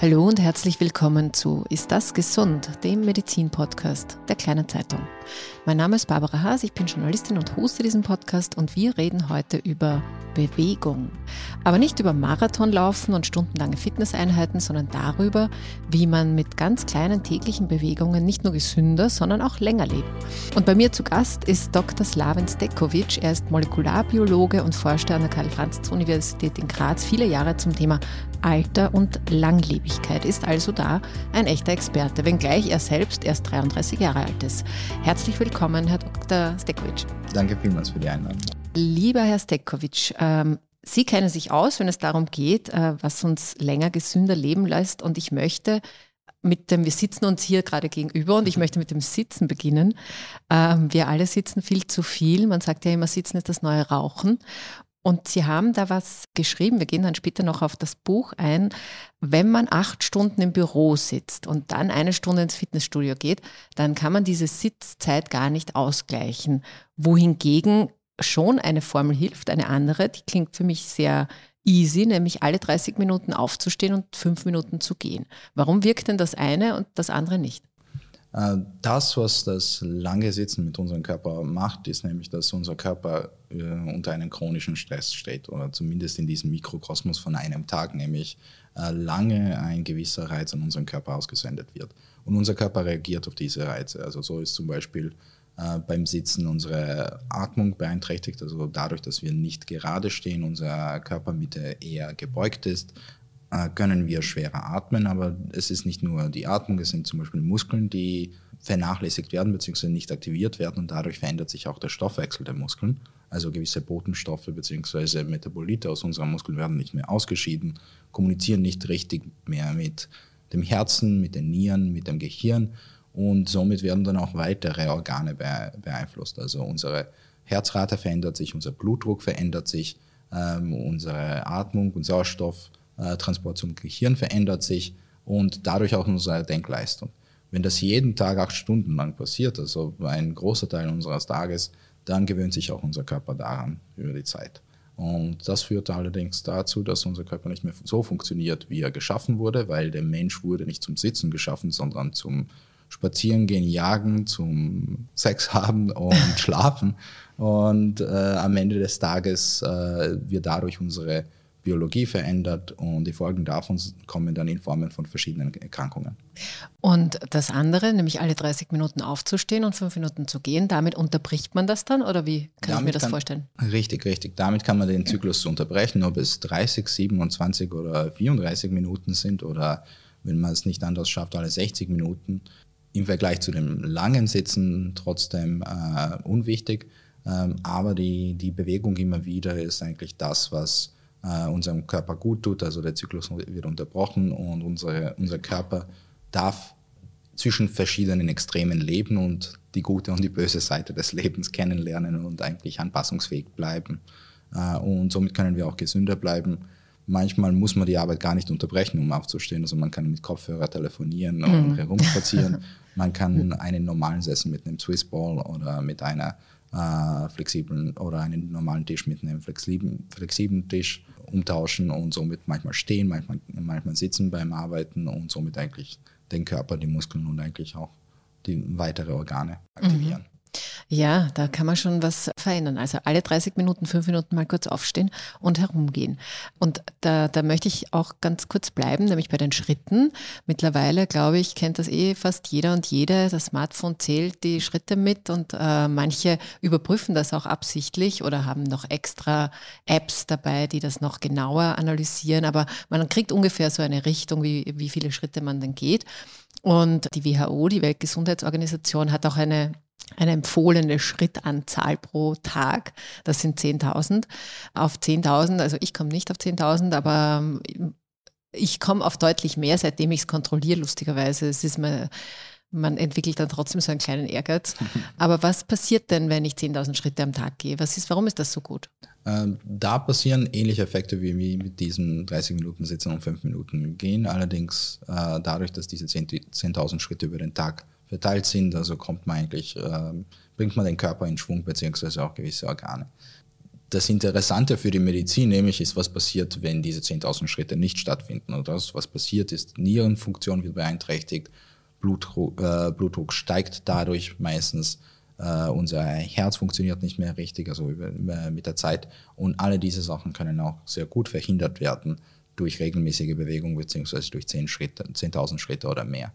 Hallo und herzlich willkommen zu Ist das gesund? dem Medizin-Podcast der Kleinen Zeitung. Mein Name ist Barbara Haas, ich bin Journalistin und hoste diesen Podcast und wir reden heute über Bewegung. Aber nicht über Marathonlaufen und stundenlange Fitnesseinheiten, sondern darüber, wie man mit ganz kleinen täglichen Bewegungen nicht nur gesünder, sondern auch länger lebt. Und bei mir zu Gast ist Dr. Slaven Stekovic. Er ist Molekularbiologe und forschte an der Karl-Franz-Universität in Graz viele Jahre zum Thema Alter und Langlebigkeit, ist also da ein echter Experte, wenngleich er selbst erst 33 Jahre alt ist. Herzlich willkommen, Herr Dr. Stekovic. Danke vielmals für die Einladung. Lieber Herr Stekovic, ähm, Sie kennen sich aus, wenn es darum geht, äh, was uns länger gesünder leben lässt. Und ich möchte mit dem, wir sitzen uns hier gerade gegenüber und ich möchte mit dem Sitzen beginnen. Ähm, wir alle sitzen viel zu viel. Man sagt ja immer, Sitzen ist das neue Rauchen. Und Sie haben da was geschrieben, wir gehen dann später noch auf das Buch ein, wenn man acht Stunden im Büro sitzt und dann eine Stunde ins Fitnessstudio geht, dann kann man diese Sitzzeit gar nicht ausgleichen. Wohingegen schon eine Formel hilft, eine andere, die klingt für mich sehr easy, nämlich alle 30 Minuten aufzustehen und fünf Minuten zu gehen. Warum wirkt denn das eine und das andere nicht? Äh, das, was das lange Sitzen mit unserem Körper macht, ist nämlich, dass unser Körper äh, unter einem chronischen Stress steht oder zumindest in diesem Mikrokosmos von einem Tag, nämlich äh, lange ein gewisser Reiz an unseren Körper ausgesendet wird. Und unser Körper reagiert auf diese Reize. Also so ist zum Beispiel beim Sitzen unsere Atmung beeinträchtigt, also dadurch, dass wir nicht gerade stehen, unser Körpermitte eher gebeugt ist, äh, können wir schwerer atmen, aber es ist nicht nur die Atmung, es sind zum Beispiel Muskeln, die vernachlässigt werden bzw. nicht aktiviert werden und dadurch verändert sich auch der Stoffwechsel der Muskeln. Also gewisse Botenstoffe bzw. Metabolite aus unseren Muskeln werden nicht mehr ausgeschieden, kommunizieren nicht richtig mehr mit dem Herzen, mit den Nieren, mit dem Gehirn und somit werden dann auch weitere Organe beeinflusst. Also unsere Herzrate verändert sich, unser Blutdruck verändert sich, ähm, unsere Atmung und Sauerstoff äh, Transport zum Gehirn verändert sich und dadurch auch unsere Denkleistung. Wenn das jeden Tag acht Stunden lang passiert, also ein großer Teil unseres Tages, dann gewöhnt sich auch unser Körper daran über die Zeit. Und das führt allerdings dazu, dass unser Körper nicht mehr so funktioniert, wie er geschaffen wurde, weil der Mensch wurde nicht zum Sitzen geschaffen, sondern zum Spazierengehen, Jagen, zum Sex haben und Schlafen. Und äh, am Ende des Tages äh, wir dadurch unsere Biologie verändert und die Folgen davon kommen dann in Formen von verschiedenen Erkrankungen. Und das andere, nämlich alle 30 Minuten aufzustehen und fünf Minuten zu gehen, damit unterbricht man das dann oder wie kann damit ich mir das kann, vorstellen? Richtig, richtig. Damit kann man den Zyklus unterbrechen, ob es 30, 27 oder 34 Minuten sind oder wenn man es nicht anders schafft, alle 60 Minuten. Im Vergleich zu dem langen Sitzen trotzdem äh, unwichtig. Ähm, aber die, die Bewegung immer wieder ist eigentlich das, was äh, unserem Körper gut tut. Also der Zyklus wird unterbrochen und unsere, unser Körper darf zwischen verschiedenen Extremen leben und die gute und die böse Seite des Lebens kennenlernen und eigentlich anpassungsfähig bleiben. Äh, und somit können wir auch gesünder bleiben. Manchmal muss man die Arbeit gar nicht unterbrechen, um aufzustehen. Also man kann mit Kopfhörer telefonieren und mhm. herumspazieren. Man kann einen normalen Sessel mit einem Swissball oder mit einer äh, flexiblen oder einen normalen Tisch mit einem flexiblen, flexiblen Tisch umtauschen und somit manchmal stehen, manchmal, manchmal sitzen beim Arbeiten und somit eigentlich den Körper, die Muskeln und eigentlich auch die weitere Organe aktivieren. Mhm. Ja, da kann man schon was verändern. Also alle 30 Minuten, fünf Minuten mal kurz aufstehen und herumgehen. Und da, da möchte ich auch ganz kurz bleiben, nämlich bei den Schritten. Mittlerweile, glaube ich, kennt das eh fast jeder und jede. Das Smartphone zählt die Schritte mit und äh, manche überprüfen das auch absichtlich oder haben noch extra Apps dabei, die das noch genauer analysieren. Aber man kriegt ungefähr so eine Richtung, wie, wie viele Schritte man dann geht. Und die WHO, die Weltgesundheitsorganisation, hat auch eine eine empfohlene Schrittanzahl pro Tag. Das sind 10.000. Auf 10.000, also ich komme nicht auf 10.000, aber ähm, ich komme auf deutlich mehr, seitdem ich es kontrolliere, lustigerweise. Es ist mir, man entwickelt dann trotzdem so einen kleinen Ehrgeiz. Aber was passiert denn, wenn ich 10.000 Schritte am Tag gehe? Was ist, warum ist das so gut? Ähm, da passieren ähnliche Effekte wie mit diesen 30 Minuten Sitzen und 5 Minuten gehen. Allerdings äh, dadurch, dass diese 10.000 Schritte über den Tag verteilt sind. Also kommt man eigentlich, äh, bringt man den Körper in Schwung beziehungsweise auch gewisse Organe. Das Interessante für die Medizin nämlich ist, was passiert, wenn diese 10.000 Schritte nicht stattfinden. Und das, was passiert, ist, Nierenfunktion wird beeinträchtigt, Blutdruck, äh, Blutdruck steigt dadurch meistens, äh, unser Herz funktioniert nicht mehr richtig, also über, mit der Zeit. Und alle diese Sachen können auch sehr gut verhindert werden durch regelmäßige Bewegung beziehungsweise durch 10.000 Schritte, 10 Schritte oder mehr.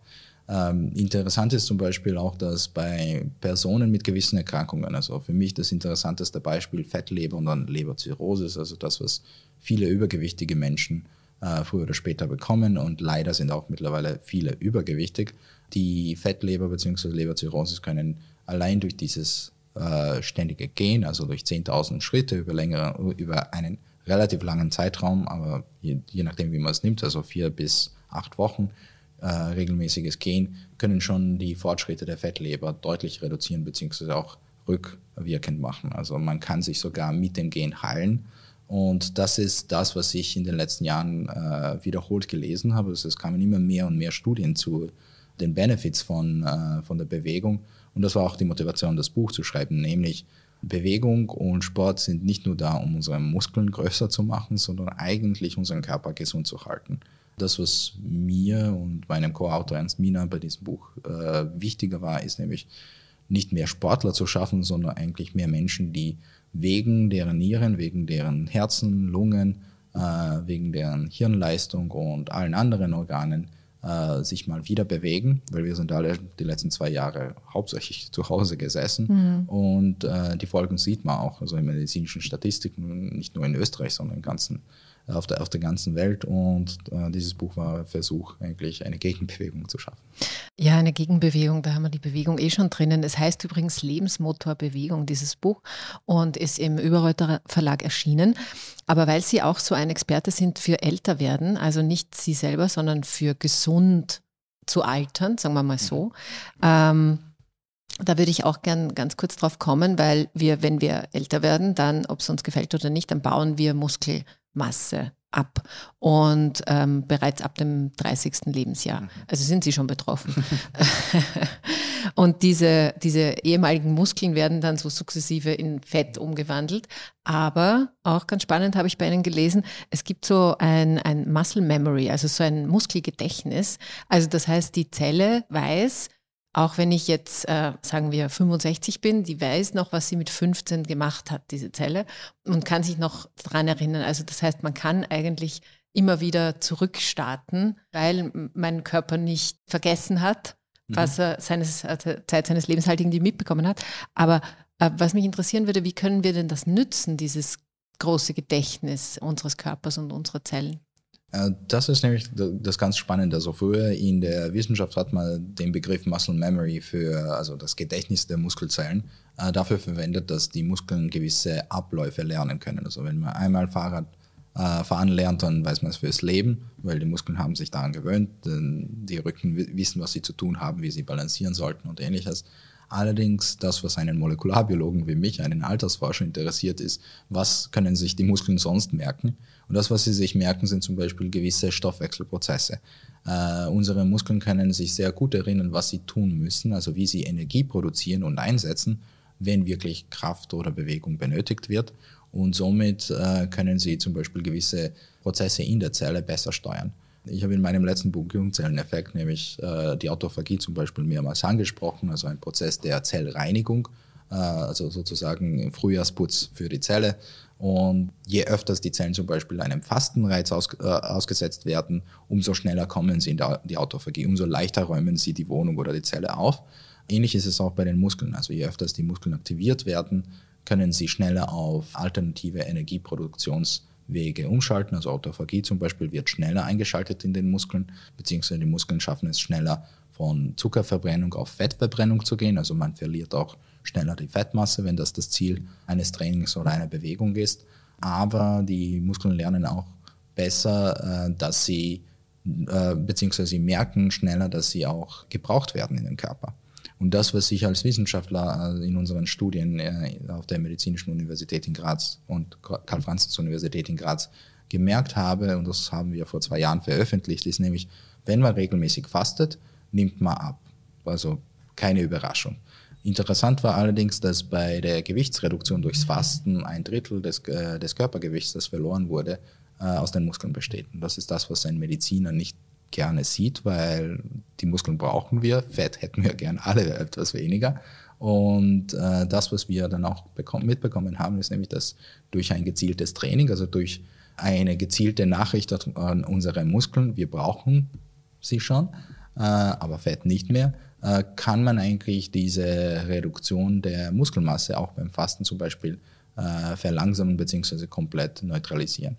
Ähm, interessant ist zum Beispiel auch, dass bei Personen mit gewissen Erkrankungen, also für mich das interessanteste Beispiel Fettleber und dann Leberzirrhose, also das, was viele übergewichtige Menschen äh, früher oder später bekommen und leider sind auch mittlerweile viele übergewichtig. Die Fettleber bzw. Leberzirrhose können allein durch dieses äh, ständige Gehen, also durch 10.000 Schritte über, längere, über einen relativ langen Zeitraum, aber je, je nachdem, wie man es nimmt, also vier bis acht Wochen, äh, regelmäßiges Gehen, können schon die Fortschritte der Fettleber deutlich reduzieren bzw. auch rückwirkend machen. Also man kann sich sogar mit dem Gehen heilen. Und das ist das, was ich in den letzten Jahren äh, wiederholt gelesen habe. Also es kamen immer mehr und mehr Studien zu den Benefits von, äh, von der Bewegung. Und das war auch die Motivation, das Buch zu schreiben, nämlich Bewegung und Sport sind nicht nur da, um unsere Muskeln größer zu machen, sondern eigentlich unseren Körper gesund zu halten. Das, was mir und meinem Co-Autor Ernst Mina bei diesem Buch äh, wichtiger war, ist nämlich nicht mehr Sportler zu schaffen, sondern eigentlich mehr Menschen, die wegen deren Nieren, wegen deren Herzen, Lungen, äh, wegen deren Hirnleistung und allen anderen Organen äh, sich mal wieder bewegen, weil wir sind alle die letzten zwei Jahre hauptsächlich zu Hause gesessen mhm. und äh, die Folgen sieht man auch, also in medizinischen Statistiken, nicht nur in Österreich, sondern im ganzen auf der, auf der ganzen Welt. Und äh, dieses Buch war ein Versuch, eigentlich eine Gegenbewegung zu schaffen. Ja, eine Gegenbewegung, da haben wir die Bewegung eh schon drinnen. Es heißt übrigens Lebensmotor Bewegung, dieses Buch, und ist im Überreuter Verlag erschienen. Aber weil Sie auch so ein Experte sind für Älterwerden, also nicht Sie selber, sondern für gesund zu altern, sagen wir mal so, mhm. ähm, da würde ich auch gern ganz kurz drauf kommen, weil wir, wenn wir älter werden, dann, ob es uns gefällt oder nicht, dann bauen wir Muskel Masse ab und ähm, bereits ab dem 30. Lebensjahr. Mhm. Also sind sie schon betroffen. und diese, diese ehemaligen Muskeln werden dann so sukzessive in Fett umgewandelt. Aber auch ganz spannend habe ich bei Ihnen gelesen, es gibt so ein, ein Muscle Memory, also so ein Muskelgedächtnis. Also das heißt, die Zelle weiß, auch wenn ich jetzt, äh, sagen wir, 65 bin, die weiß noch, was sie mit 15 gemacht hat, diese Zelle, und kann sich noch daran erinnern. Also das heißt, man kann eigentlich immer wieder zurückstarten, weil mein Körper nicht vergessen hat, mhm. was er seines, also Zeit seines Lebens halt irgendwie mitbekommen hat. Aber äh, was mich interessieren würde, wie können wir denn das nützen, dieses große Gedächtnis unseres Körpers und unserer Zellen? Äh, das ist nämlich das ganz Spannende. Also früher in der Wissenschaft hat man den Begriff Muscle Memory für also das Gedächtnis der Muskelzellen äh, dafür verwendet, dass die Muskeln gewisse Abläufe lernen können. Also wenn man einmal Fahrrad äh, fahren lernt, dann weiß man es fürs Leben, weil die Muskeln haben sich daran gewöhnt. Die Rücken wissen, was sie zu tun haben, wie sie balancieren sollten und ähnliches. Allerdings das, was einen Molekularbiologen wie mich, einen Altersforscher interessiert, ist, was können sich die Muskeln sonst merken? Und das, was sie sich merken, sind zum Beispiel gewisse Stoffwechselprozesse. Äh, unsere Muskeln können sich sehr gut erinnern, was sie tun müssen, also wie sie Energie produzieren und einsetzen, wenn wirklich Kraft oder Bewegung benötigt wird. Und somit äh, können sie zum Beispiel gewisse Prozesse in der Zelle besser steuern. Ich habe in meinem letzten Buch Jungzelleneffekt nämlich äh, die Autophagie zum Beispiel mehrmals angesprochen, also ein Prozess der Zellreinigung, also sozusagen Frühjahrsputz für die Zelle. Und je öfter die Zellen zum Beispiel einem Fastenreiz aus, äh, ausgesetzt werden, umso schneller kommen sie in die Autophagie, umso leichter räumen sie die Wohnung oder die Zelle auf. Ähnlich ist es auch bei den Muskeln. Also je öfter die Muskeln aktiviert werden, können sie schneller auf alternative Energieproduktionswege umschalten. Also Autophagie zum Beispiel wird schneller eingeschaltet in den Muskeln, beziehungsweise die Muskeln schaffen es schneller von Zuckerverbrennung auf Fettverbrennung zu gehen. Also man verliert auch schneller die Fettmasse, wenn das das Ziel eines Trainings oder einer Bewegung ist. Aber die Muskeln lernen auch besser, äh, dass sie, äh, beziehungsweise sie merken schneller, dass sie auch gebraucht werden in den Körper. Und das, was ich als Wissenschaftler äh, in unseren Studien auf der Medizinischen Universität in Graz und Karl-Franzens-Universität in Graz gemerkt habe, und das haben wir vor zwei Jahren veröffentlicht, ist nämlich, wenn man regelmäßig fastet, nimmt man ab. Also keine Überraschung. Interessant war allerdings, dass bei der Gewichtsreduktion durchs Fasten ein Drittel des, äh, des Körpergewichts, das verloren wurde, äh, aus den Muskeln besteht. Und das ist das, was ein Mediziner nicht gerne sieht, weil die Muskeln brauchen wir, Fett hätten wir gern alle etwas weniger. Und äh, das, was wir dann auch mitbekommen haben, ist nämlich, dass durch ein gezieltes Training, also durch eine gezielte Nachricht an unsere Muskeln, wir brauchen sie schon, äh, aber Fett nicht mehr, äh, kann man eigentlich diese Reduktion der Muskelmasse auch beim Fasten zum Beispiel äh, verlangsamen bzw. komplett neutralisieren.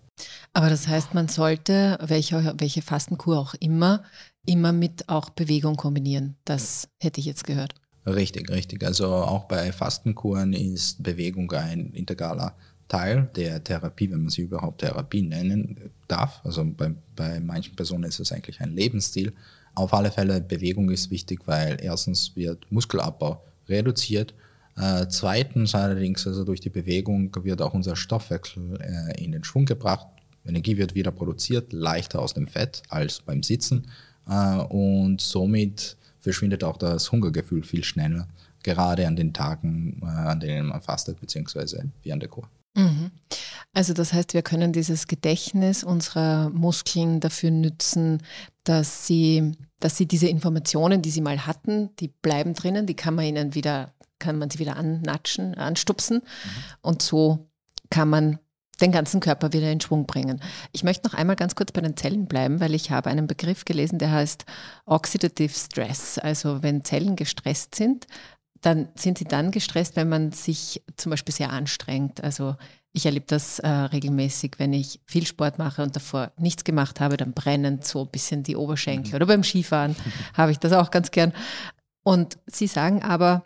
Aber das heißt, man sollte, welche, welche Fastenkur auch immer, immer mit auch Bewegung kombinieren. Das hätte ich jetzt gehört. Richtig, richtig. Also auch bei Fastenkuren ist Bewegung ein integraler Teil der Therapie, wenn man sie überhaupt Therapie nennen darf. Also bei, bei manchen Personen ist es eigentlich ein Lebensstil. Auf alle Fälle, Bewegung ist wichtig, weil erstens wird Muskelabbau reduziert. Äh, zweitens allerdings, also durch die Bewegung wird auch unser Stoffwechsel äh, in den Schwung gebracht. Energie wird wieder produziert, leichter aus dem Fett als beim Sitzen. Äh, und somit verschwindet auch das Hungergefühl viel schneller, gerade an den Tagen, äh, an denen man fastet, beziehungsweise während der Kur. Mhm. Also das heißt, wir können dieses Gedächtnis unserer Muskeln dafür nützen, dass sie, dass sie diese Informationen, die sie mal hatten, die bleiben drinnen, die kann man ihnen wieder, kann man sie wieder annatschen, anstupsen. Mhm. Und so kann man den ganzen Körper wieder in Schwung bringen. Ich möchte noch einmal ganz kurz bei den Zellen bleiben, weil ich habe einen Begriff gelesen, der heißt Oxidative Stress. Also wenn Zellen gestresst sind, dann sind sie dann gestresst, wenn man sich zum Beispiel sehr anstrengt. Also ich erlebe das äh, regelmäßig, wenn ich viel Sport mache und davor nichts gemacht habe, dann brennen so ein bisschen die Oberschenkel. Mhm. Oder beim Skifahren habe ich das auch ganz gern. Und sie sagen aber,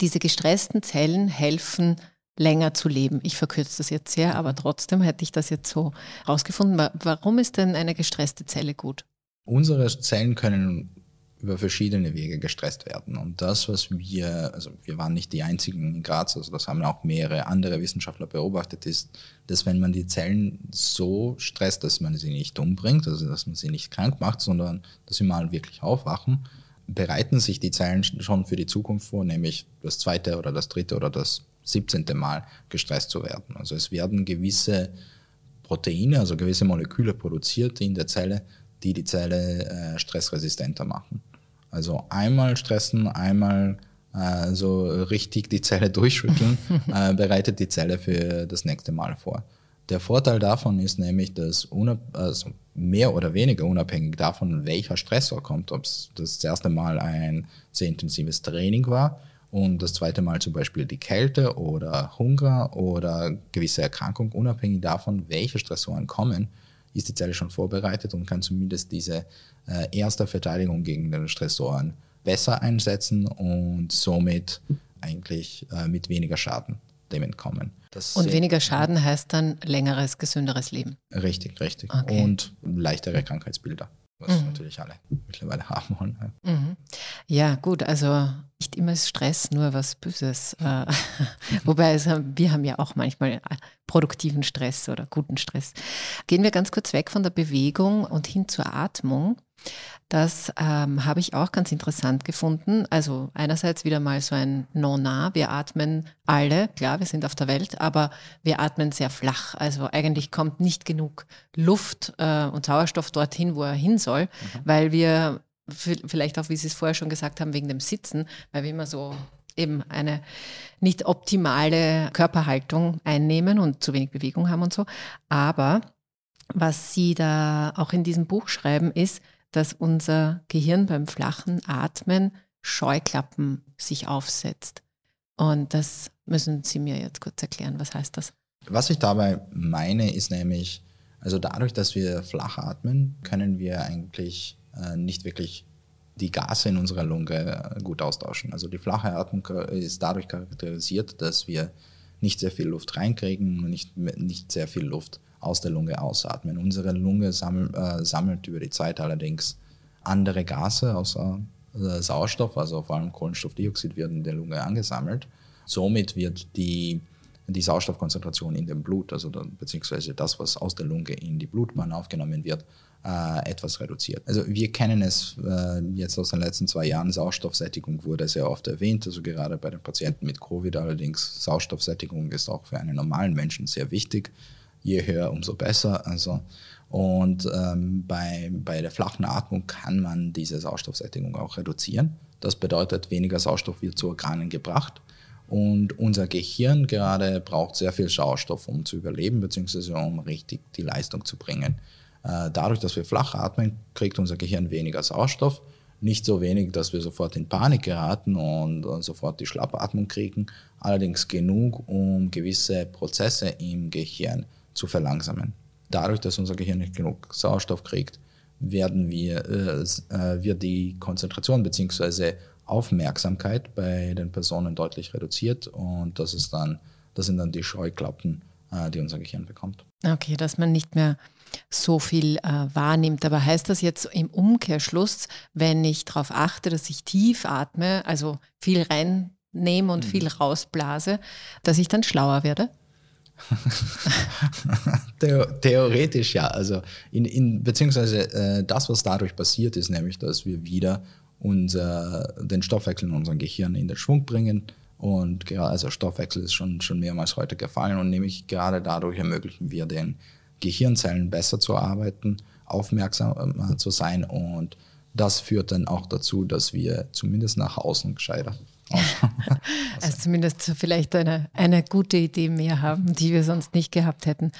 diese gestressten Zellen helfen länger zu leben. Ich verkürze das jetzt sehr, aber trotzdem hätte ich das jetzt so rausgefunden. Warum ist denn eine gestresste Zelle gut? Unsere Zellen können über verschiedene Wege gestresst werden. Und das, was wir, also wir waren nicht die einzigen in Graz, also das haben auch mehrere andere Wissenschaftler beobachtet, ist, dass wenn man die Zellen so stresst, dass man sie nicht umbringt, also dass man sie nicht krank macht, sondern dass sie mal wirklich aufwachen, bereiten sich die Zellen schon für die Zukunft vor, nämlich das zweite oder das dritte oder das 17. Mal gestresst zu werden. Also es werden gewisse Proteine, also gewisse Moleküle produziert in der Zelle, die die Zelle äh, stressresistenter machen. Also einmal stressen, einmal äh, so richtig die Zelle durchschütteln, äh, bereitet die Zelle für das nächste Mal vor. Der Vorteil davon ist nämlich, dass also mehr oder weniger unabhängig davon, welcher Stressor kommt, ob es das erste Mal ein sehr intensives Training war und das zweite Mal zum Beispiel die Kälte oder Hunger oder gewisse Erkrankung, unabhängig davon, welche Stressoren kommen, ist die Zelle schon vorbereitet und kann zumindest diese äh, erste Verteidigung gegen den Stressoren besser einsetzen und somit eigentlich äh, mit weniger Schaden dem entkommen. Das und weniger Schaden heißt dann längeres, gesünderes Leben. Richtig, richtig. Okay. Und leichtere Krankheitsbilder was mhm. natürlich alle mittlerweile haben wollen. Ja. Mhm. ja, gut, also nicht immer ist Stress nur was Böses. Äh, wobei es, wir haben ja auch manchmal äh, produktiven Stress oder guten Stress. Gehen wir ganz kurz weg von der Bewegung und hin zur Atmung. Das ähm, habe ich auch ganz interessant gefunden. Also einerseits wieder mal so ein Nona. Wir atmen alle, klar, wir sind auf der Welt, aber wir atmen sehr flach. Also eigentlich kommt nicht genug Luft äh, und Sauerstoff dorthin, wo er hin soll, mhm. weil wir vielleicht auch, wie Sie es vorher schon gesagt haben, wegen dem Sitzen, weil wir immer so eben eine nicht optimale Körperhaltung einnehmen und zu wenig Bewegung haben und so. Aber was Sie da auch in diesem Buch schreiben, ist, dass unser Gehirn beim flachen Atmen Scheuklappen sich aufsetzt. Und das müssen Sie mir jetzt kurz erklären. Was heißt das? Was ich dabei meine, ist nämlich, also dadurch, dass wir flach atmen, können wir eigentlich äh, nicht wirklich die Gase in unserer Lunge äh, gut austauschen. Also die flache Atmung ist dadurch charakterisiert, dass wir nicht sehr viel Luft reinkriegen und nicht, nicht sehr viel Luft aus der Lunge ausatmen. Unsere Lunge sammelt, äh, sammelt über die Zeit allerdings andere Gase außer äh, Sauerstoff, also vor allem Kohlenstoffdioxid wird in der Lunge angesammelt. Somit wird die die Sauerstoffkonzentration in dem Blut, also da, beziehungsweise das, was aus der Lunge in die Blutbahn aufgenommen wird, äh, etwas reduziert. Also wir kennen es äh, jetzt aus den letzten zwei Jahren, Sauerstoffsättigung wurde sehr oft erwähnt, also gerade bei den Patienten mit Covid allerdings, Sauerstoffsättigung ist auch für einen normalen Menschen sehr wichtig. Je höher, umso besser. Also und ähm, bei, bei der flachen Atmung kann man diese Sauerstoffsättigung auch reduzieren. Das bedeutet, weniger Sauerstoff wird zu Organen gebracht. Und unser Gehirn gerade braucht sehr viel Sauerstoff, um zu überleben, beziehungsweise um richtig die Leistung zu bringen. Äh, dadurch, dass wir flach atmen, kriegt unser Gehirn weniger Sauerstoff. Nicht so wenig, dass wir sofort in Panik geraten und, sofort die Schlappatmung kriegen, allerdings genug, um gewisse Prozesse im Gehirn zu verlangsamen dadurch, dass unser Gehirn nicht genug Sauerstoff kriegt, werden wir, äh, äh, wird die Konzentration bzw. Aufmerksamkeit bei den Personen deutlich reduziert und das ist dann, das sind dann die Scheuklappen, äh, die unser Gehirn bekommt. Okay, dass man nicht mehr so viel äh, wahrnimmt. Aber heißt das jetzt im Umkehrschluss, wenn ich darauf achte, dass ich tief atme, also viel reinnehme und mhm. viel rausblase, dass ich dann schlauer werde? Theoretisch ja. Also in, in, beziehungsweise äh, das, was dadurch passiert, ist nämlich, dass wir wieder unser, den Stoffwechsel in unserem Gehirn in den Schwung bringen. Und gerade, also Stoffwechsel ist schon, schon mehrmals heute gefallen und nämlich gerade dadurch ermöglichen wir den Gehirnzellen besser zu arbeiten, aufmerksam äh, zu sein und das führt dann auch dazu, dass wir zumindest nach außen gescheiter also zumindest vielleicht eine, eine gute Idee mehr haben, die wir sonst nicht gehabt hätten.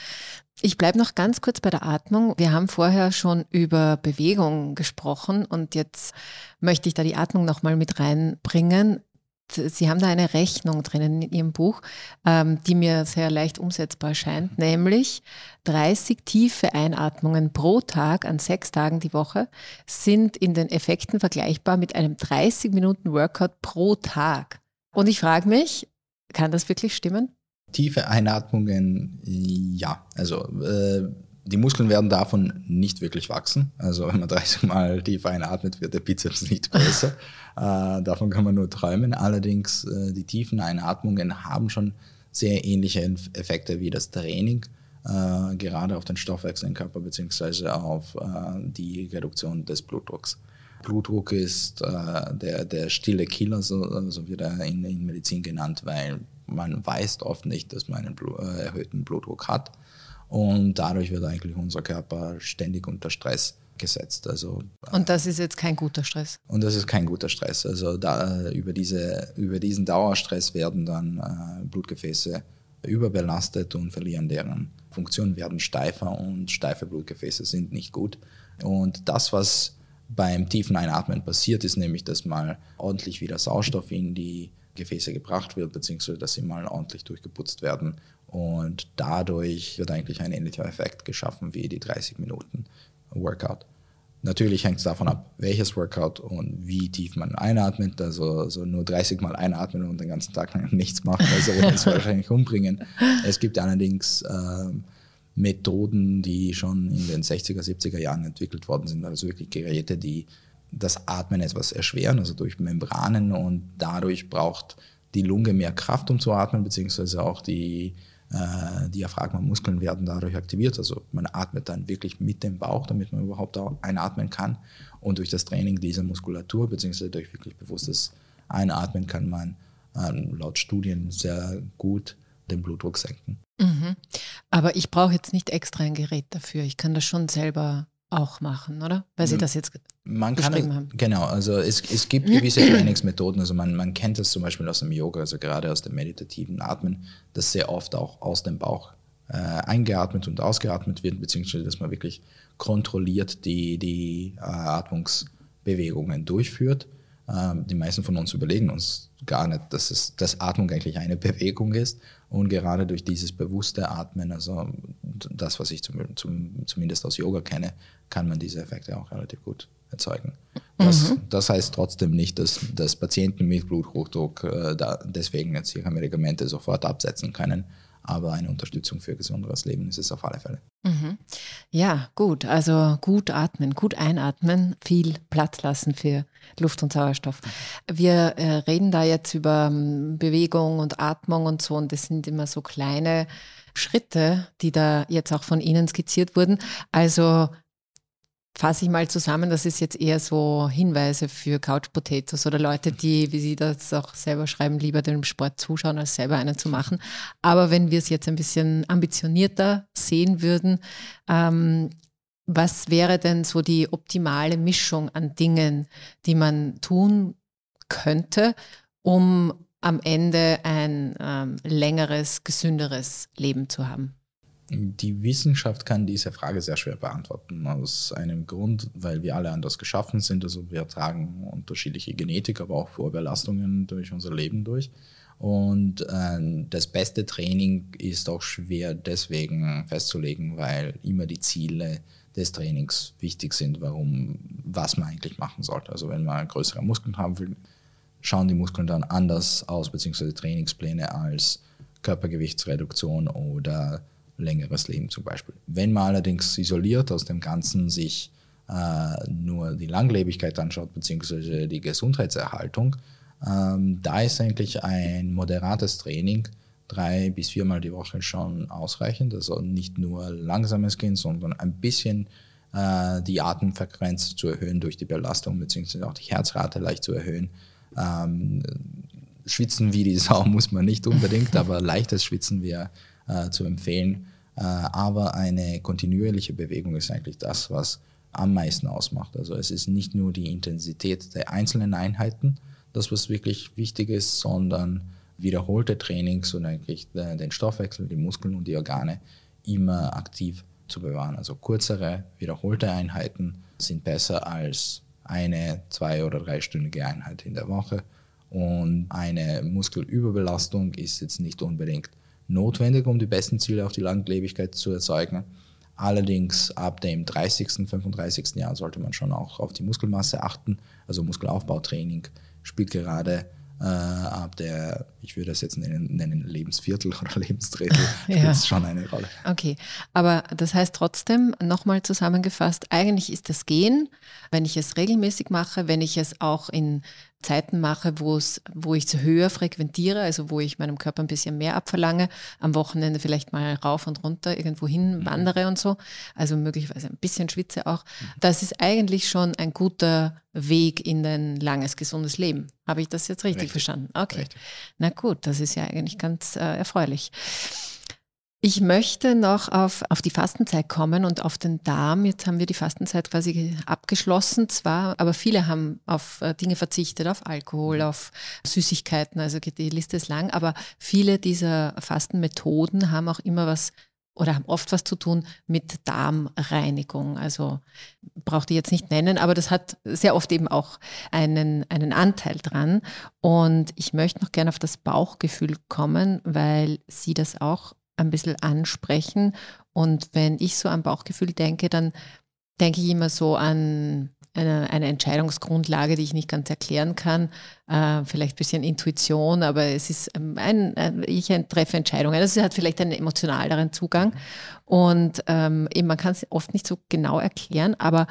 Ich bleibe noch ganz kurz bei der Atmung. Wir haben vorher schon über Bewegung gesprochen und jetzt möchte ich da die Atmung nochmal mit reinbringen. Sie haben da eine Rechnung drinnen in Ihrem Buch, ähm, die mir sehr leicht umsetzbar scheint, nämlich 30 tiefe Einatmungen pro Tag an sechs Tagen die Woche sind in den Effekten vergleichbar mit einem 30 Minuten Workout pro Tag. Und ich frage mich, kann das wirklich stimmen? Tiefe Einatmungen, ja. Also äh, die Muskeln werden davon nicht wirklich wachsen. Also wenn man 30 Mal tief einatmet, wird der Bizeps nicht größer. äh, davon kann man nur träumen. Allerdings, äh, die tiefen Einatmungen haben schon sehr ähnliche Effekte wie das Training, äh, gerade auf den Stoffwechsel im Körper beziehungsweise auf äh, die Reduktion des Blutdrucks. Blutdruck ist äh, der, der stille Killer, so, so wird er in, in Medizin genannt, weil man weiß oft nicht, dass man einen Blu äh, erhöhten Blutdruck hat. Und dadurch wird eigentlich unser Körper ständig unter Stress gesetzt. Also, und das ist jetzt kein guter Stress. Und das ist kein guter Stress. Also da, über, diese, über diesen Dauerstress werden dann äh, Blutgefäße überbelastet und verlieren deren Funktion, werden steifer und steife Blutgefäße sind nicht gut. Und das, was beim tiefen Einatmen passiert, ist nämlich, dass mal ordentlich wieder Sauerstoff in die Gefäße gebracht wird, beziehungsweise dass sie mal ordentlich durchgeputzt werden und dadurch wird eigentlich ein ähnlicher Effekt geschaffen wie die 30 Minuten Workout. Natürlich hängt es davon ab, welches Workout und wie tief man einatmet. Also, also nur 30 Mal einatmen und den ganzen Tag nichts machen, also wird uns wahrscheinlich umbringen. Es gibt allerdings äh, Methoden, die schon in den 60er, 70er Jahren entwickelt worden sind. Also wirklich Geräte, die das Atmen etwas erschweren, also durch Membranen und dadurch braucht die Lunge mehr Kraft, um zu atmen, beziehungsweise auch die äh, Diaphragma-Muskeln werden dadurch aktiviert. Also man atmet dann wirklich mit dem Bauch, damit man überhaupt auch einatmen kann. Und durch das Training dieser Muskulatur, beziehungsweise durch wirklich bewusstes Einatmen, kann man äh, laut Studien sehr gut den Blutdruck senken. Mhm. Aber ich brauche jetzt nicht extra ein Gerät dafür. Ich kann das schon selber auch machen, oder? Weil Sie das jetzt man kann es, haben. Genau, also es, es gibt gewisse Trainingsmethoden, also man, man kennt das zum Beispiel aus dem Yoga, also gerade aus dem meditativen Atmen, dass sehr oft auch aus dem Bauch äh, eingeatmet und ausgeatmet wird, beziehungsweise dass man wirklich kontrolliert die, die äh, Atmungsbewegungen durchführt. Ähm, die meisten von uns überlegen uns gar nicht, dass, es, dass Atmung eigentlich eine Bewegung ist. Und gerade durch dieses bewusste Atmen, also das, was ich zum, zum, zumindest aus Yoga kenne, kann man diese Effekte auch relativ gut erzeugen. Das, mhm. das heißt trotzdem nicht, dass, dass Patienten mit Bluthochdruck äh, da deswegen jetzt ihre Medikamente sofort absetzen können. aber eine Unterstützung für gesunderes Leben ist es auf alle Fälle. Mhm. Ja, gut. Also gut atmen, gut einatmen, viel Platz lassen für Luft und Sauerstoff. Wir äh, reden da jetzt über um, ähm, Bewegung und Atmung und so und das sind immer so kleine Schritte, die da jetzt auch von Ihnen skizziert wurden. Also fasse ich mal zusammen, das ist jetzt eher so Hinweise für Couch Potatoes oder Leute, die, wie Sie das auch selber schreiben, lieber dem Sport zuschauen, als selber einen zu machen. Aber wenn wir es jetzt ein bisschen ambitionierter sehen würden, ähm, was wäre denn so die optimale Mischung an Dingen, die man tun könnte, um am Ende ein ähm, längeres, gesünderes Leben zu haben? Die Wissenschaft kann diese Frage sehr schwer beantworten, aus einem Grund, weil wir alle anders geschaffen sind. Also wir tragen unterschiedliche Genetik, aber auch Vorbelastungen durch unser Leben durch. Und äh, das beste Training ist auch schwer deswegen festzulegen, weil immer die Ziele des Trainings wichtig sind, warum, was man eigentlich machen sollte. Also wenn man größere Muskeln haben will, schauen die Muskeln dann anders aus, beziehungsweise Trainingspläne als Körpergewichtsreduktion oder längeres Leben zum Beispiel. Wenn man allerdings isoliert aus dem Ganzen sich äh, nur die Langlebigkeit anschaut, beziehungsweise die Gesundheitserhaltung, ähm, da ist eigentlich ein moderates Training drei bis viermal die Woche schon ausreichend. Also nicht nur langsames Gehen, sondern ein bisschen äh, die Atemfrequenz zu erhöhen durch die Belastung, beziehungsweise auch die Herzrate leicht zu erhöhen. Ähm, schwitzen wie die Sau muss man nicht unbedingt, aber leichtes Schwitzen wäre äh, zu empfehlen. Äh, aber eine kontinuierliche Bewegung ist eigentlich das, was am meisten ausmacht. Also es ist nicht nur die Intensität der einzelnen Einheiten, das was wirklich wichtig ist, sondern wiederholte Trainings und eigentlich den Stoffwechsel, die Muskeln und die Organe immer aktiv zu bewahren. Also kürzere, wiederholte Einheiten sind besser als eine, zwei oder dreistündige Einheit in der Woche. Und eine Muskelüberbelastung ist jetzt nicht unbedingt notwendig, um die besten Ziele auf die Langlebigkeit zu erzeugen. Allerdings ab dem 30., 35. Jahr sollte man schon auch auf die Muskelmasse achten. Also Muskelaufbautraining spielt gerade äh, ab der, ich würde das jetzt nennen, nennen Lebensviertel oder Lebensdrittel, spielt ja. schon eine Rolle. Okay, aber das heißt trotzdem, nochmal zusammengefasst, eigentlich ist das Gehen, wenn ich es regelmäßig mache, wenn ich es auch in Zeiten mache, wo es, wo ich es höher frequentiere, also wo ich meinem Körper ein bisschen mehr abverlange, am Wochenende vielleicht mal rauf und runter irgendwo hin mhm. wandere und so, also möglicherweise ein bisschen schwitze auch. Mhm. Das ist eigentlich schon ein guter Weg in ein langes, gesundes Leben. Habe ich das jetzt richtig, richtig. verstanden? Okay. Richtig. Na gut, das ist ja eigentlich ganz äh, erfreulich. Ich möchte noch auf, auf die Fastenzeit kommen und auf den Darm. Jetzt haben wir die Fastenzeit quasi abgeschlossen, zwar, aber viele haben auf äh, Dinge verzichtet, auf Alkohol, mhm. auf Süßigkeiten, also die Liste ist lang, aber viele dieser Fastenmethoden haben auch immer was oder haben oft was zu tun mit Darmreinigung. Also braucht ich jetzt nicht nennen, aber das hat sehr oft eben auch einen, einen Anteil dran. Und ich möchte noch gerne auf das Bauchgefühl kommen, weil Sie das auch ein bisschen ansprechen. Und wenn ich so an Bauchgefühl denke, dann denke ich immer so an eine, eine Entscheidungsgrundlage, die ich nicht ganz erklären kann. Äh, vielleicht ein bisschen Intuition, aber es ist ähm, ein, ein ich treffe Entscheidungen. Das hat vielleicht einen emotionaleren Zugang. Und ähm, man kann es oft nicht so genau erklären, aber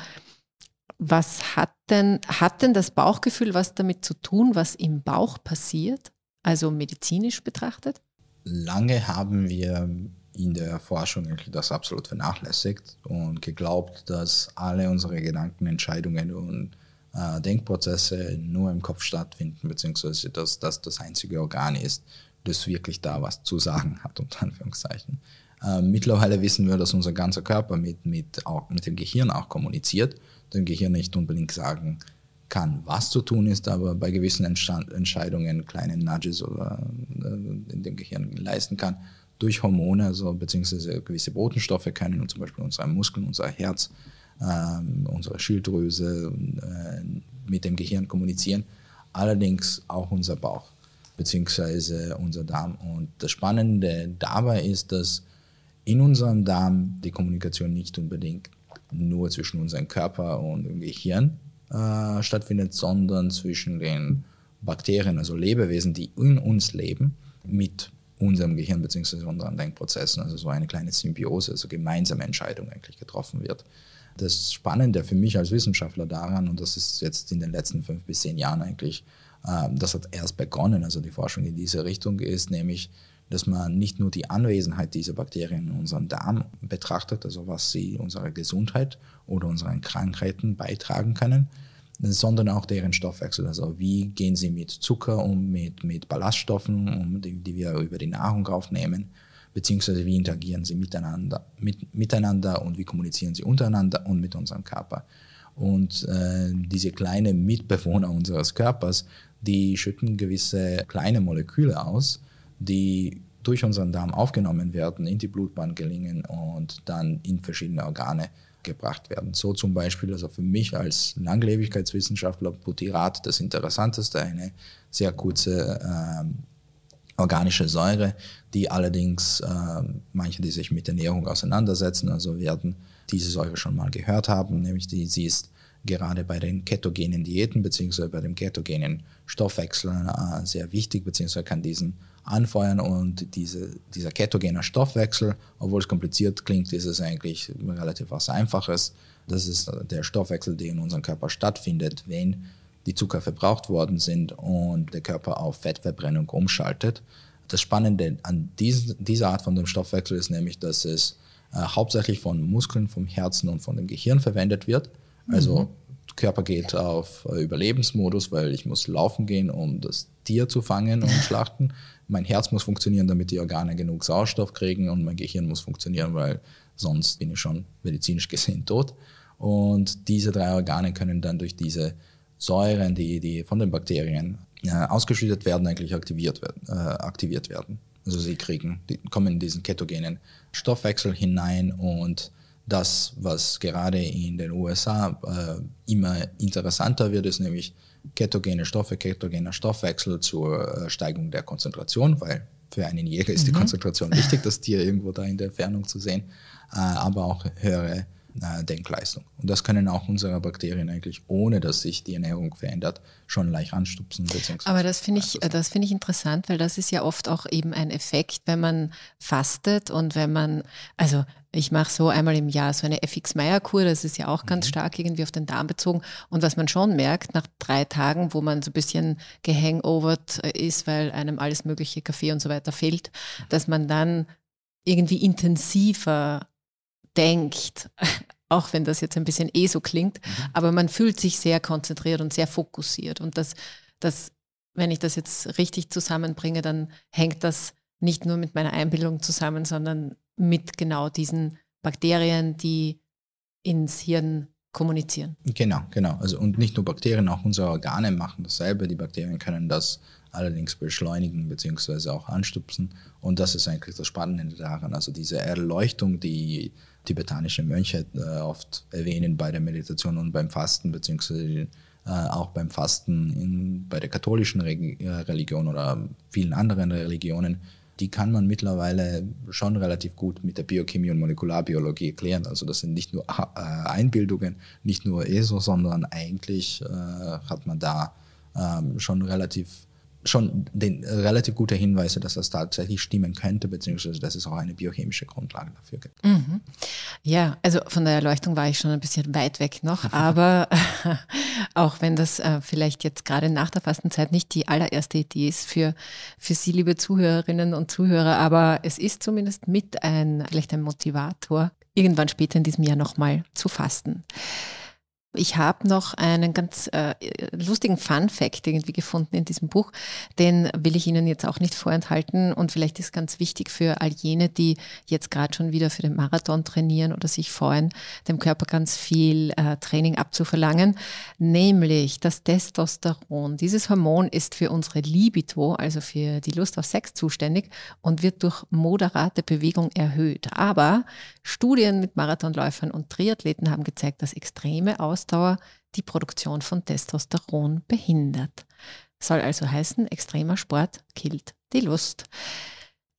was hat denn, hat denn das Bauchgefühl was damit zu tun, was im Bauch passiert? Also medizinisch betrachtet? Lange haben wir in der Forschung das absolut vernachlässigt und geglaubt, dass alle unsere Gedanken, Entscheidungen und äh, Denkprozesse nur im Kopf stattfinden, beziehungsweise dass das das einzige Organ ist, das wirklich da was zu sagen hat, unter Anführungszeichen. Äh, mittlerweile wissen wir, dass unser ganzer Körper mit, mit, auch, mit dem Gehirn auch kommuniziert. Dem Gehirn nicht unbedingt sagen, kann, was zu tun ist, aber bei gewissen Entscheidungen kleine Nudges oder äh, in dem Gehirn leisten kann. Durch Hormone, also beziehungsweise gewisse Botenstoffe können zum Beispiel unsere Muskeln, unser Herz, äh, unsere Schilddrüse äh, mit dem Gehirn kommunizieren. Allerdings auch unser Bauch beziehungsweise unser Darm. Und das Spannende dabei ist, dass in unserem Darm die Kommunikation nicht unbedingt nur zwischen unserem Körper und dem Gehirn äh, stattfindet, sondern zwischen den Bakterien, also Lebewesen, die in uns leben, mit unserem Gehirn bzw. unseren Denkprozessen, also so eine kleine Symbiose, also gemeinsame Entscheidung eigentlich getroffen wird. Das Spannende für mich als Wissenschaftler daran, und das ist jetzt in den letzten fünf bis zehn Jahren eigentlich, äh, das hat erst begonnen, also die Forschung in diese Richtung ist, nämlich, dass man nicht nur die Anwesenheit dieser Bakterien in unserem Darm betrachtet, also was sie unserer Gesundheit oder unseren Krankheiten beitragen können, sondern auch deren Stoffwechsel. Also wie gehen sie mit Zucker um, mit, mit Ballaststoffen um, die, die wir über die Nahrung aufnehmen, beziehungsweise wie interagieren sie miteinander, mit, miteinander und wie kommunizieren sie untereinander und mit unserem Körper. Und äh, diese kleinen Mitbewohner unseres Körpers, die schütten gewisse kleine Moleküle aus, die durch unseren Darm aufgenommen werden, in die Blutbahn gelingen und dann in verschiedene Organe gebracht werden. So zum Beispiel, also für mich als Langlebigkeitswissenschaftler, Butyrat das Interessanteste, eine sehr kurze äh, organische Säure, die allerdings äh, manche, die sich mit Ernährung auseinandersetzen, also werden diese Säure schon mal gehört haben, nämlich die, sie ist gerade bei den ketogenen Diäten bzw. bei dem ketogenen Stoffwechsel äh, sehr wichtig, bzw. kann diesen anfeuern und diese, dieser ketogene Stoffwechsel, obwohl es kompliziert klingt, ist es eigentlich relativ was Einfaches. Das ist der Stoffwechsel, der in unserem Körper stattfindet, wenn die Zucker verbraucht worden sind und der Körper auf Fettverbrennung umschaltet. Das Spannende an diesen, dieser Art von dem Stoffwechsel ist nämlich, dass es äh, hauptsächlich von Muskeln, vom Herzen und von dem Gehirn verwendet wird. Also mhm. Körper geht auf äh, Überlebensmodus, weil ich muss laufen gehen, um das Tier zu fangen und schlachten. Mein Herz muss funktionieren, damit die Organe genug Sauerstoff kriegen und mein Gehirn muss funktionieren, weil sonst bin ich schon medizinisch gesehen tot. Und diese drei Organe können dann durch diese Säuren, die, die von den Bakterien äh, ausgeschüttet werden, eigentlich aktiviert werden, äh, aktiviert werden. Also sie kriegen, die kommen in diesen ketogenen Stoffwechsel hinein und das, was gerade in den USA äh, immer interessanter wird, ist nämlich ketogene Stoffe, ketogener Stoffwechsel zur äh, Steigerung der Konzentration, weil für einen Jäger ist mhm. die Konzentration wichtig, das Tier irgendwo da in der Entfernung zu sehen, äh, aber auch höhere Denkleistung. Und das können auch unsere Bakterien eigentlich, ohne dass sich die Ernährung verändert, schon leicht anstupsen. Aber das finde ich, das finde ich interessant, weil das ist ja oft auch eben ein Effekt, wenn man fastet und wenn man, also ich mache so einmal im Jahr so eine FX-Meyer-Kur, das ist ja auch ganz mhm. stark irgendwie auf den Darm bezogen. Und was man schon merkt, nach drei Tagen, wo man so ein bisschen gehangovert äh, ist, weil einem alles mögliche Kaffee und so weiter fehlt, dass man dann irgendwie intensiver denkt, auch wenn das jetzt ein bisschen eh so klingt, mhm. aber man fühlt sich sehr konzentriert und sehr fokussiert. Und das, das, wenn ich das jetzt richtig zusammenbringe, dann hängt das nicht nur mit meiner Einbildung zusammen, sondern mit genau diesen Bakterien, die ins Hirn kommunizieren. Genau, genau. Also und nicht nur Bakterien, auch unsere Organe machen dasselbe. Die Bakterien können das allerdings beschleunigen bzw. auch anstupsen. Und das ist eigentlich das Spannende daran. Also diese Erleuchtung, die tibetanische Mönche äh, oft erwähnen bei der Meditation und beim Fasten, beziehungsweise äh, auch beim Fasten in, bei der katholischen Re äh, Religion oder vielen anderen Religionen, die kann man mittlerweile schon relativ gut mit der Biochemie und Molekularbiologie erklären. Also das sind nicht nur äh, Einbildungen, nicht nur ESO, sondern eigentlich äh, hat man da ähm, schon relativ schon den, relativ gute Hinweise, dass das tatsächlich stimmen könnte, beziehungsweise dass es auch eine biochemische Grundlage dafür gibt. Mhm. Ja, also von der Erleuchtung war ich schon ein bisschen weit weg noch, aber auch wenn das äh, vielleicht jetzt gerade nach der Fastenzeit nicht die allererste Idee ist für, für Sie, liebe Zuhörerinnen und Zuhörer, aber es ist zumindest mit ein, vielleicht ein Motivator, irgendwann später in diesem Jahr nochmal zu fasten. Ich habe noch einen ganz äh, lustigen Fun-Fact irgendwie gefunden in diesem Buch. Den will ich Ihnen jetzt auch nicht vorenthalten. Und vielleicht ist ganz wichtig für all jene, die jetzt gerade schon wieder für den Marathon trainieren oder sich freuen, dem Körper ganz viel äh, Training abzuverlangen. Nämlich das Testosteron. Dieses Hormon ist für unsere Libido, also für die Lust auf Sex zuständig und wird durch moderate Bewegung erhöht. Aber Studien mit Marathonläufern und Triathleten haben gezeigt, dass extreme Aus Ausdauer die Produktion von Testosteron behindert. Soll also heißen, extremer Sport killt die Lust.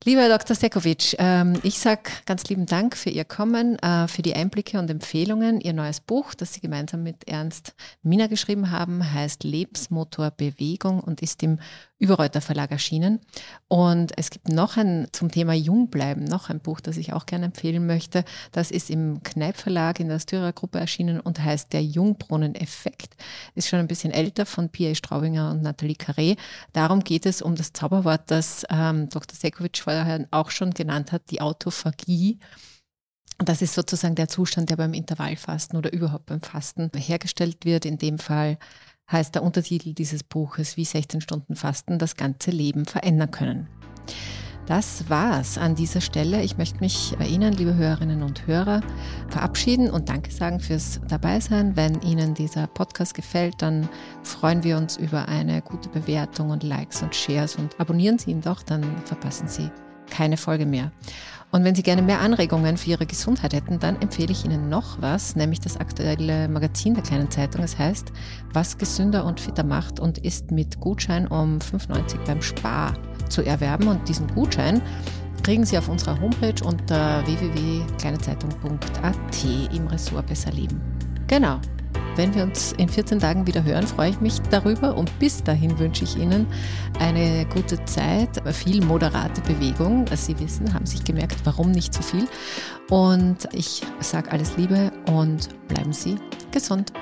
Lieber Dr. Stekovic, ähm, ich sage ganz lieben Dank für Ihr Kommen, äh, für die Einblicke und Empfehlungen. Ihr neues Buch, das Sie gemeinsam mit Ernst Minner geschrieben haben, heißt Lebensmotor Bewegung und ist im Überreuter Verlag erschienen. Und es gibt noch ein zum Thema Jungbleiben, noch ein Buch, das ich auch gerne empfehlen möchte. Das ist im Kneip Verlag in der Styrer Gruppe erschienen und heißt Der Jungbrunnen-Effekt. Ist schon ein bisschen älter von Pia Straubinger und Nathalie Carré. Darum geht es um das Zauberwort, das ähm, Dr. Sekovic vorher auch schon genannt hat, die Autophagie. Das ist sozusagen der Zustand, der beim Intervallfasten oder überhaupt beim Fasten hergestellt wird. In dem Fall heißt der Untertitel dieses Buches, wie 16 Stunden Fasten das ganze Leben verändern können. Das war's an dieser Stelle. Ich möchte mich bei Ihnen, liebe Hörerinnen und Hörer, verabschieden und Danke sagen fürs Dabeisein. Wenn Ihnen dieser Podcast gefällt, dann freuen wir uns über eine gute Bewertung und Likes und Shares und abonnieren Sie ihn doch, dann verpassen Sie keine Folge mehr. Und wenn Sie gerne mehr Anregungen für Ihre Gesundheit hätten, dann empfehle ich Ihnen noch was, nämlich das aktuelle Magazin der kleinen Zeitung. Es heißt, was gesünder und fitter macht und ist mit Gutschein um 5,90 beim Spar zu erwerben. Und diesen Gutschein kriegen Sie auf unserer Homepage unter www.kleinezeitung.at im Ressort Besser Leben. Genau. Wenn wir uns in 14 Tagen wieder hören, freue ich mich darüber und bis dahin wünsche ich Ihnen eine gute Zeit, viel moderate Bewegung. Sie wissen, haben sich gemerkt, warum nicht zu so viel. Und ich sage alles Liebe und bleiben Sie gesund.